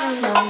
I'm not alone.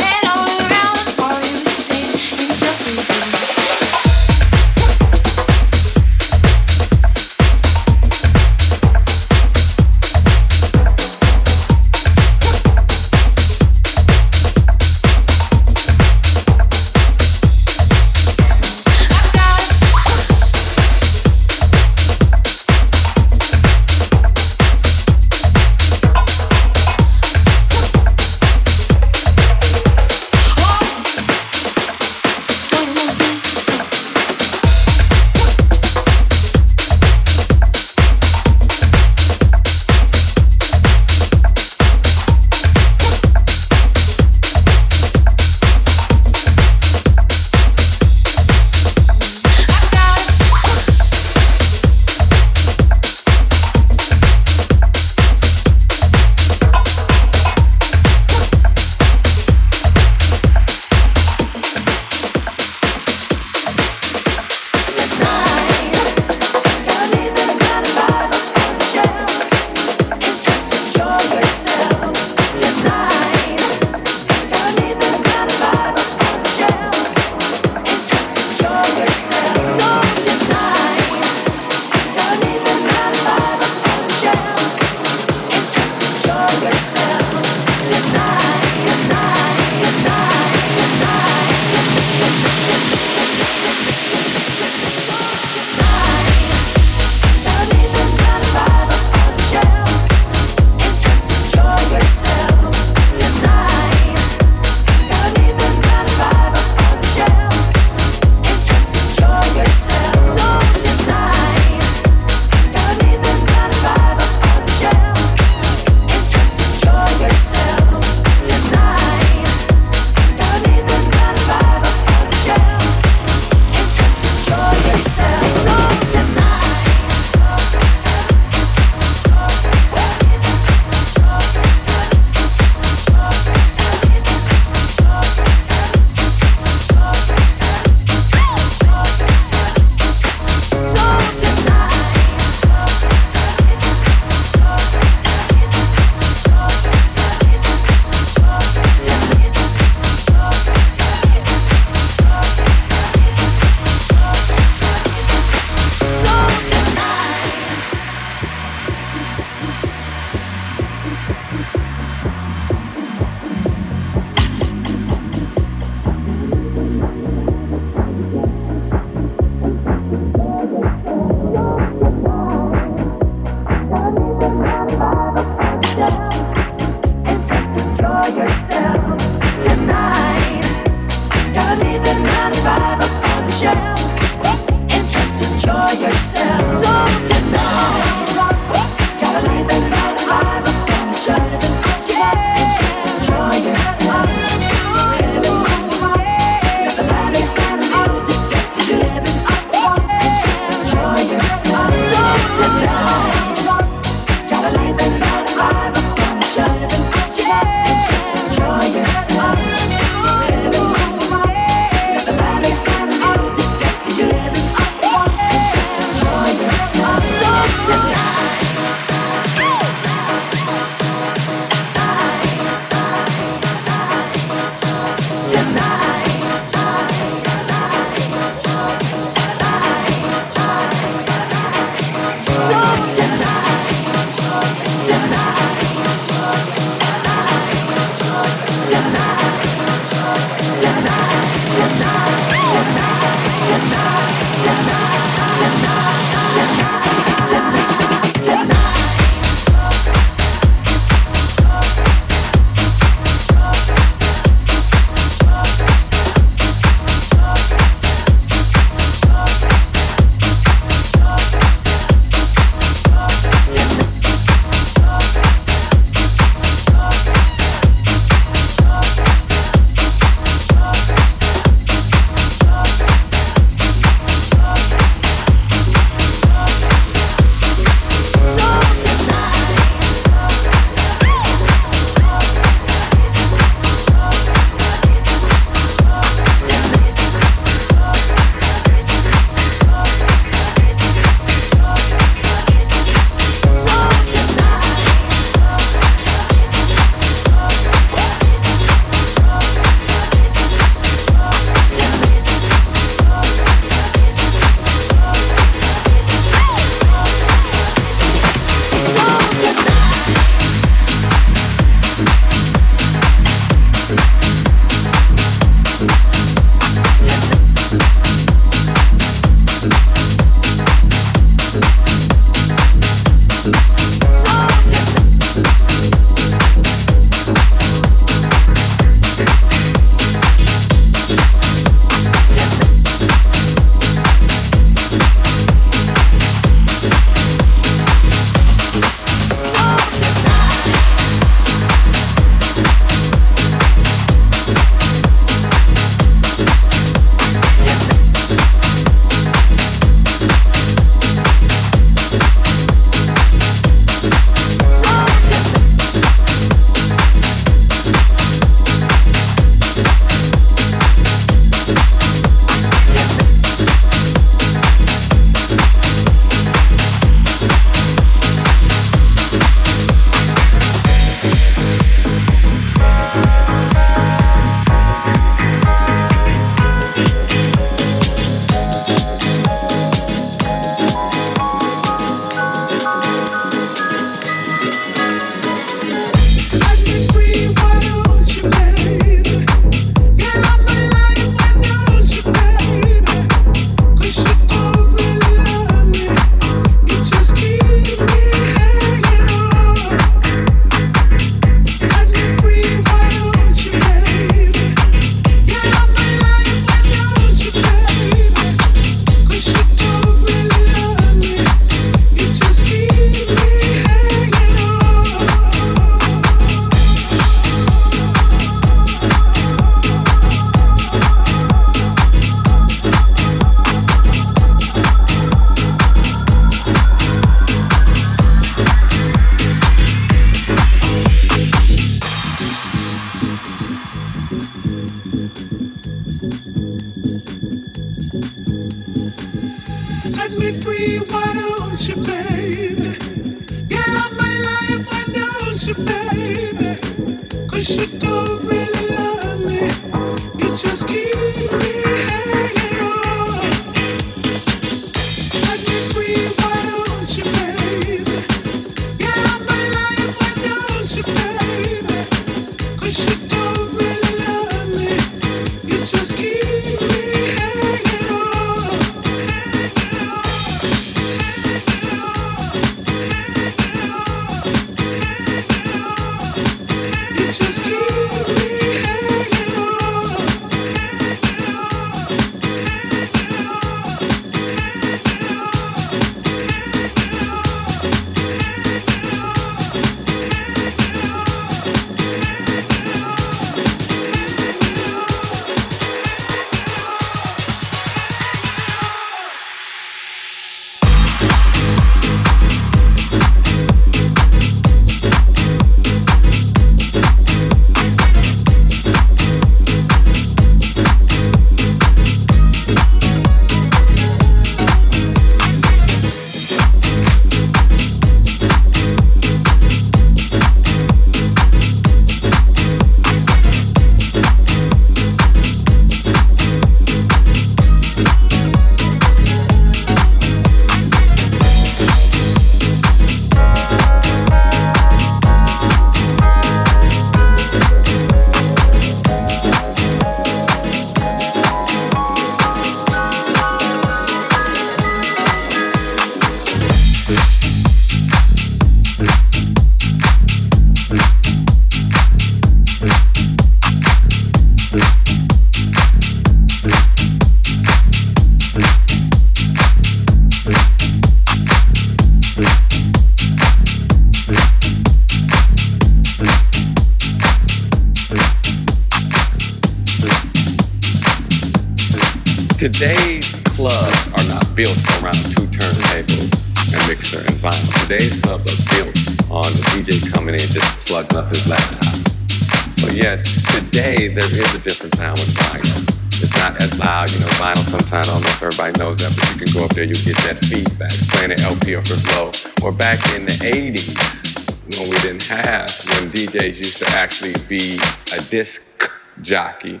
Jockey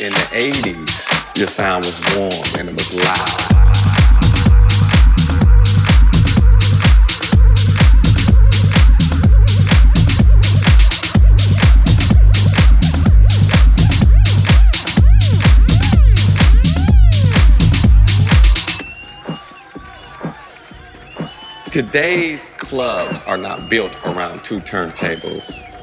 in the 80s, your sound was warm and it was loud. Today's clubs are not built around two turntables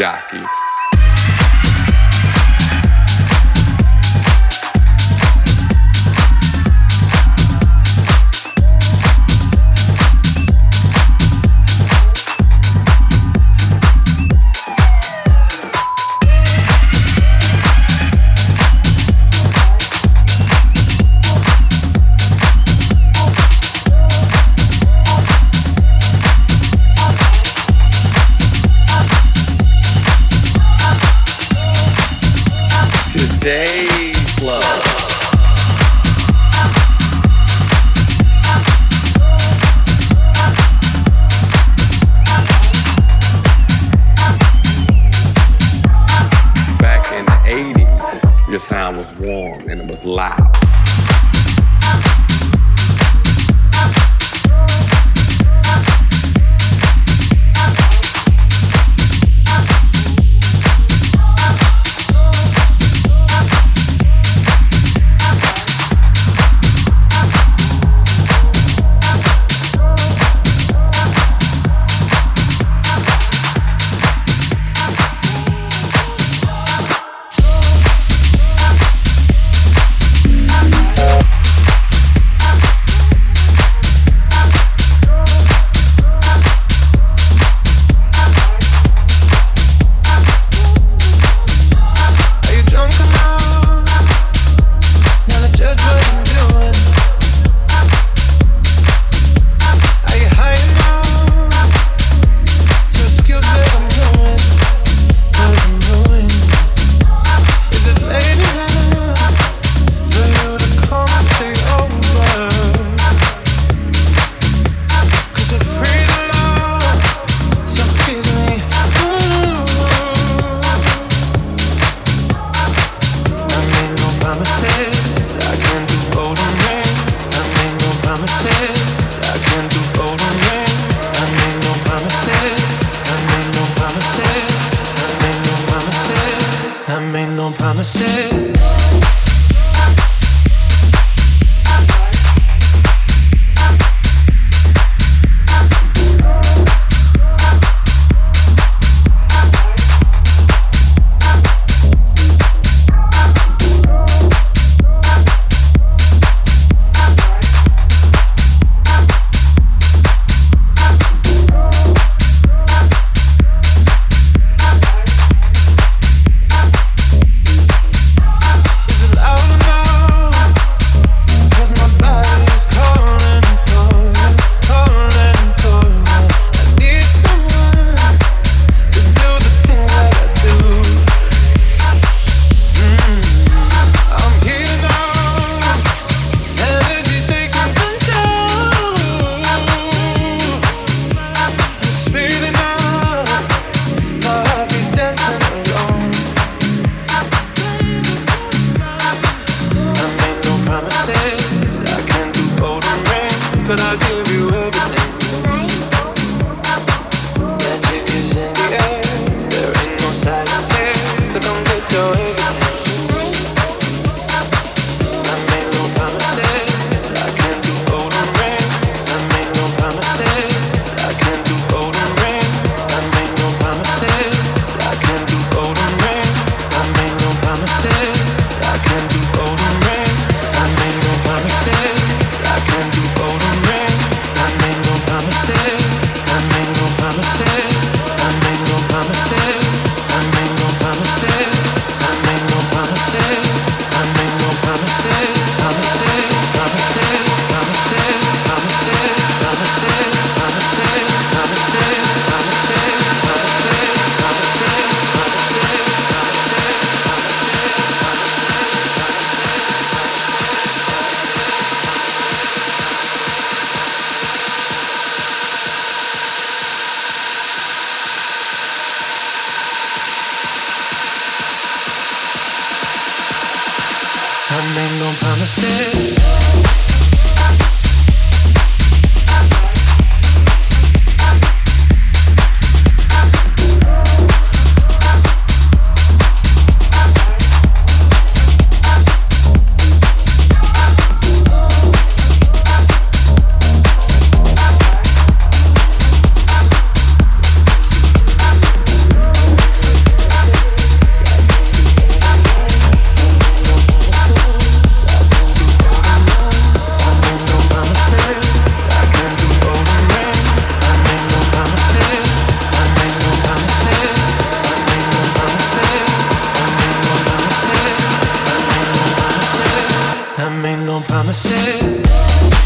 jockey. Laugh. loud. I made no promises.